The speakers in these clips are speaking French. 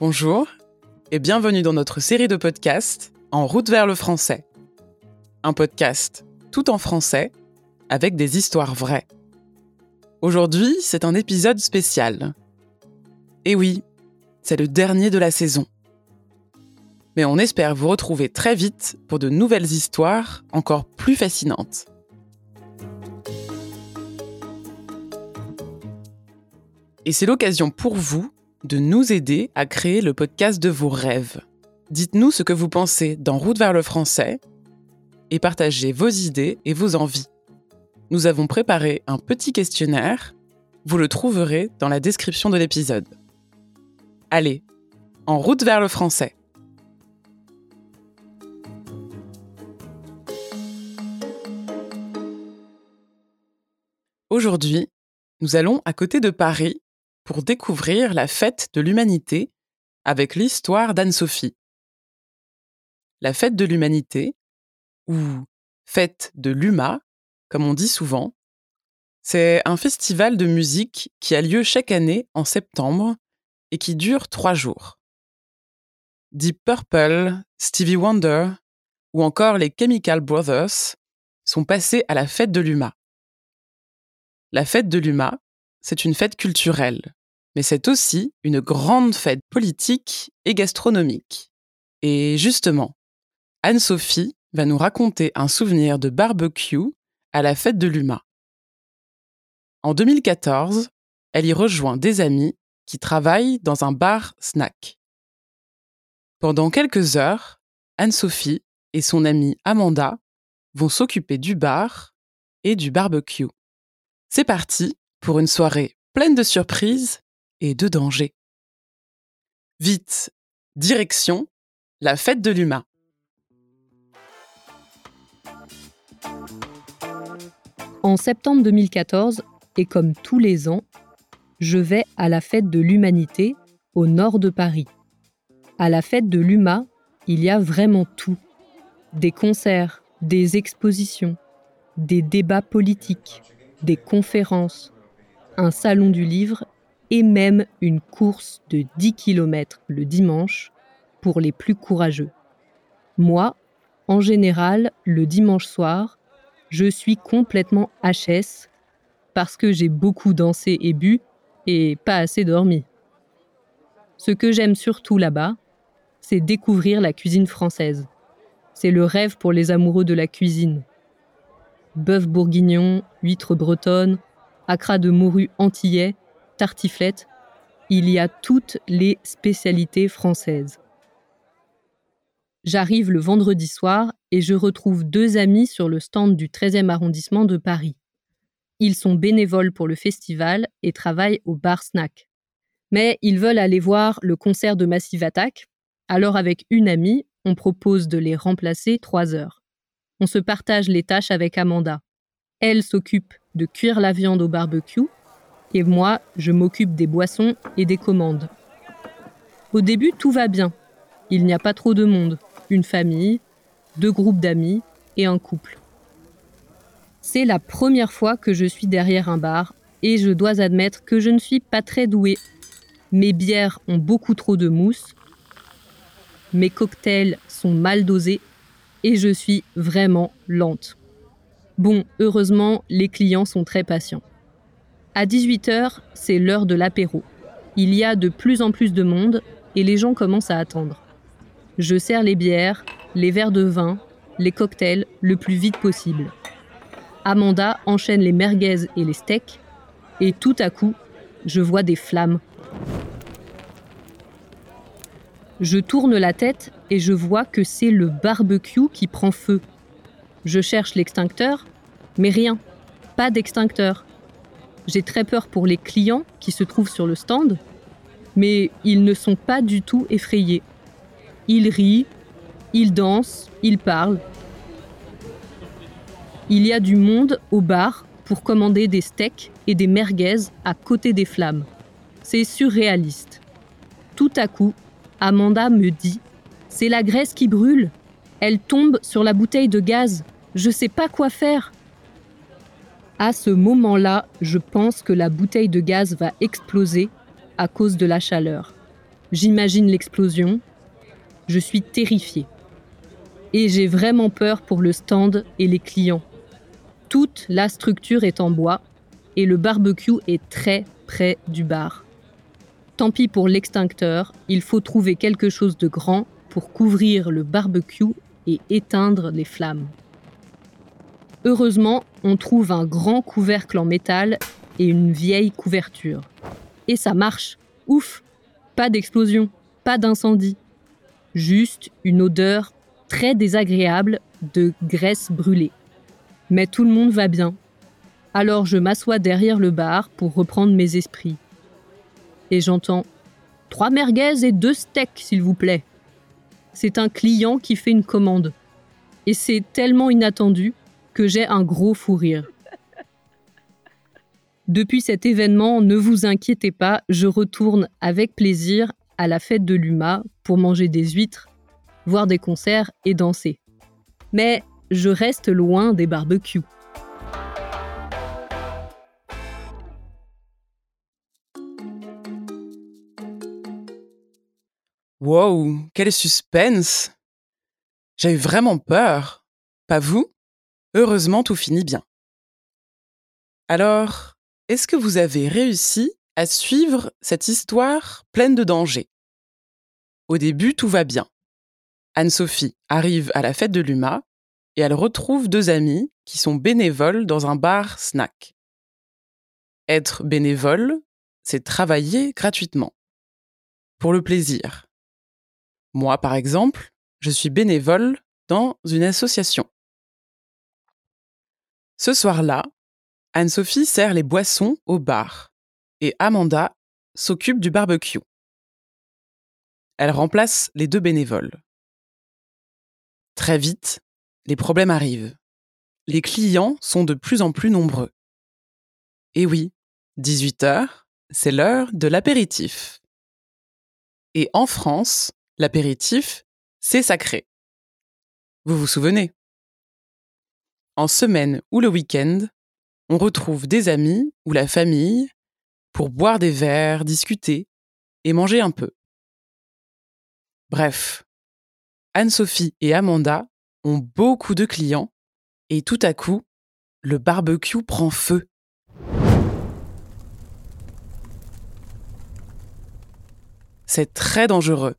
Bonjour et bienvenue dans notre série de podcasts En route vers le français. Un podcast tout en français avec des histoires vraies. Aujourd'hui, c'est un épisode spécial. Et oui, c'est le dernier de la saison. Mais on espère vous retrouver très vite pour de nouvelles histoires encore plus fascinantes. Et c'est l'occasion pour vous de nous aider à créer le podcast de vos rêves. Dites-nous ce que vous pensez d'En route vers le français et partagez vos idées et vos envies. Nous avons préparé un petit questionnaire, vous le trouverez dans la description de l'épisode. Allez, en route vers le français. Aujourd'hui, nous allons à côté de Paris pour découvrir la fête de l'humanité avec l'histoire d'Anne-Sophie. La fête de l'humanité, ou fête de l'UMA, comme on dit souvent, c'est un festival de musique qui a lieu chaque année en septembre et qui dure trois jours. Deep Purple, Stevie Wonder ou encore les Chemical Brothers sont passés à la fête de l'UMA. La fête de l'UMA, c'est une fête culturelle mais c'est aussi une grande fête politique et gastronomique. Et justement, Anne-Sophie va nous raconter un souvenir de barbecue à la fête de l'UMA. En 2014, elle y rejoint des amis qui travaillent dans un bar-snack. Pendant quelques heures, Anne-Sophie et son amie Amanda vont s'occuper du bar et du barbecue. C'est parti pour une soirée pleine de surprises et de danger. Vite, direction, la fête de l'humain. En septembre 2014, et comme tous les ans, je vais à la fête de l'humanité au nord de Paris. À la fête de l'UMA, il y a vraiment tout. Des concerts, des expositions, des débats politiques, des conférences, un salon du livre et même une course de 10 km le dimanche pour les plus courageux. Moi, en général, le dimanche soir, je suis complètement HS parce que j'ai beaucoup dansé et bu et pas assez dormi. Ce que j'aime surtout là-bas, c'est découvrir la cuisine française. C'est le rêve pour les amoureux de la cuisine. Bœuf bourguignon, huîtres bretonnes, acras de morue antillais, tartiflette, il y a toutes les spécialités françaises. J'arrive le vendredi soir et je retrouve deux amis sur le stand du 13e arrondissement de Paris. Ils sont bénévoles pour le festival et travaillent au bar snack. Mais ils veulent aller voir le concert de Massive Attack, alors avec une amie, on propose de les remplacer trois heures. On se partage les tâches avec Amanda. Elle s'occupe de cuire la viande au barbecue et moi, je m'occupe des boissons et des commandes. Au début, tout va bien. Il n'y a pas trop de monde, une famille, deux groupes d'amis et un couple. C'est la première fois que je suis derrière un bar et je dois admettre que je ne suis pas très douée. Mes bières ont beaucoup trop de mousse, mes cocktails sont mal dosés et je suis vraiment lente. Bon, heureusement, les clients sont très patients. À 18h, c'est l'heure de l'apéro. Il y a de plus en plus de monde et les gens commencent à attendre. Je sers les bières, les verres de vin, les cocktails le plus vite possible. Amanda enchaîne les merguez et les steaks et tout à coup, je vois des flammes. Je tourne la tête et je vois que c'est le barbecue qui prend feu. Je cherche l'extincteur, mais rien, pas d'extincteur. J'ai très peur pour les clients qui se trouvent sur le stand, mais ils ne sont pas du tout effrayés. Ils rient, ils dansent, ils parlent. Il y a du monde au bar pour commander des steaks et des merguez à côté des flammes. C'est surréaliste. Tout à coup, Amanda me dit C'est la graisse qui brûle. Elle tombe sur la bouteille de gaz. Je sais pas quoi faire. À ce moment-là, je pense que la bouteille de gaz va exploser à cause de la chaleur. J'imagine l'explosion. Je suis terrifiée. Et j'ai vraiment peur pour le stand et les clients. Toute la structure est en bois et le barbecue est très près du bar. Tant pis pour l'extincteur, il faut trouver quelque chose de grand pour couvrir le barbecue et éteindre les flammes. Heureusement, on trouve un grand couvercle en métal et une vieille couverture. Et ça marche. Ouf Pas d'explosion, pas d'incendie. Juste une odeur très désagréable de graisse brûlée. Mais tout le monde va bien. Alors je m'assois derrière le bar pour reprendre mes esprits. Et j'entends Trois merguez et deux steaks, s'il vous plaît. C'est un client qui fait une commande. Et c'est tellement inattendu j'ai un gros fou rire. Depuis cet événement, ne vous inquiétez pas, je retourne avec plaisir à la fête de l'UMA pour manger des huîtres, voir des concerts et danser. Mais je reste loin des barbecues. Wow, quel suspense eu vraiment peur. Pas vous? Heureusement, tout finit bien. Alors, est-ce que vous avez réussi à suivre cette histoire pleine de dangers? Au début, tout va bien. Anne-Sophie arrive à la fête de l'UMA et elle retrouve deux amis qui sont bénévoles dans un bar snack. Être bénévole, c'est travailler gratuitement. Pour le plaisir. Moi, par exemple, je suis bénévole dans une association. Ce soir-là, Anne-Sophie sert les boissons au bar et Amanda s'occupe du barbecue. Elle remplace les deux bénévoles. Très vite, les problèmes arrivent. Les clients sont de plus en plus nombreux. Et oui, 18 heures, c'est l'heure de l'apéritif. Et en France, l'apéritif, c'est sacré. Vous vous souvenez? En semaine ou le week-end, on retrouve des amis ou la famille pour boire des verres, discuter et manger un peu. Bref, Anne-Sophie et Amanda ont beaucoup de clients et tout à coup, le barbecue prend feu. C'est très dangereux.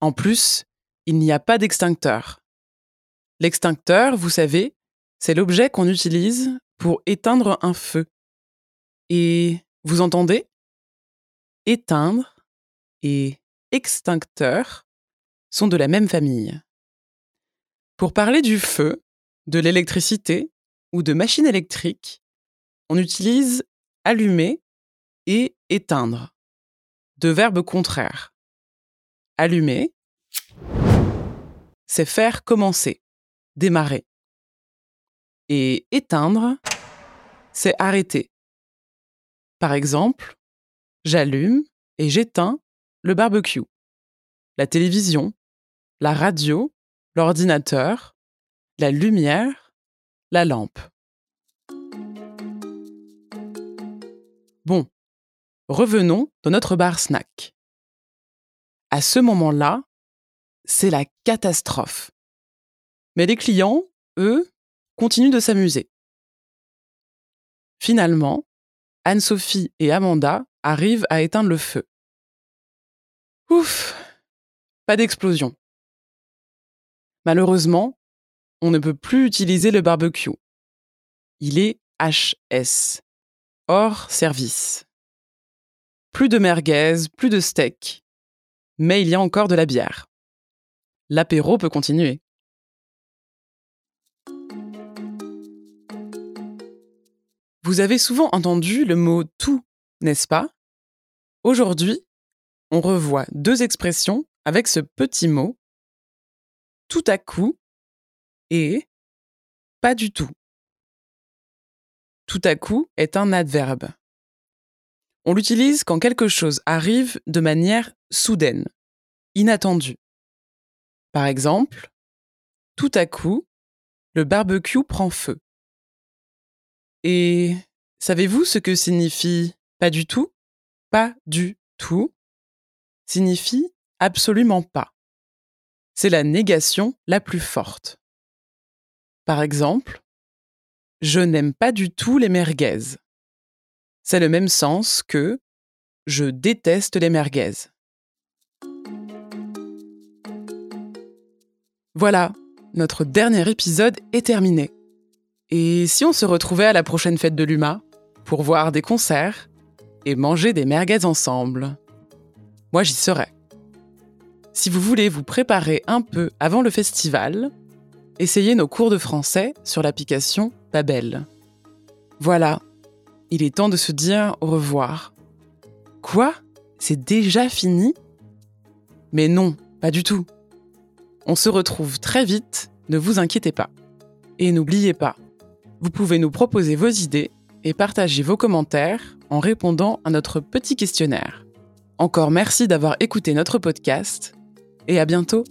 En plus, il n'y a pas d'extincteur. L'extincteur, vous savez, c'est l'objet qu'on utilise pour éteindre un feu. Et vous entendez? Éteindre et extincteur sont de la même famille. Pour parler du feu, de l'électricité ou de machines électriques, on utilise allumer et éteindre, deux verbes contraires. Allumer, c'est faire commencer, démarrer. Et éteindre, c'est arrêter. Par exemple, j'allume et j'éteins le barbecue, la télévision, la radio, l'ordinateur, la lumière, la lampe. Bon, revenons dans notre bar snack à ce moment-là, c'est la catastrophe. Mais les clients, eux, continuent de s'amuser. Finalement, Anne-Sophie et Amanda arrivent à éteindre le feu. Ouf, pas d'explosion. Malheureusement, on ne peut plus utiliser le barbecue. Il est HS, hors service. Plus de merguez, plus de steak, mais il y a encore de la bière. L'apéro peut continuer. Vous avez souvent entendu le mot tout, n'est-ce pas? Aujourd'hui, on revoit deux expressions avec ce petit mot tout à coup et pas du tout. Tout à coup est un adverbe. On l'utilise quand quelque chose arrive de manière soudaine, inattendue. Par exemple, tout à coup, le barbecue prend feu. Et savez-vous ce que signifie pas du tout Pas du tout signifie absolument pas. C'est la négation la plus forte. Par exemple, je n'aime pas du tout les merguez. C'est le même sens que je déteste les merguez. Voilà, notre dernier épisode est terminé. Et si on se retrouvait à la prochaine fête de l'UMA pour voir des concerts et manger des merguez ensemble? Moi j'y serais. Si vous voulez vous préparer un peu avant le festival, essayez nos cours de français sur l'application Babel. Voilà, il est temps de se dire au revoir. Quoi? C'est déjà fini? Mais non, pas du tout. On se retrouve très vite, ne vous inquiétez pas. Et n'oubliez pas, vous pouvez nous proposer vos idées et partager vos commentaires en répondant à notre petit questionnaire. Encore merci d'avoir écouté notre podcast et à bientôt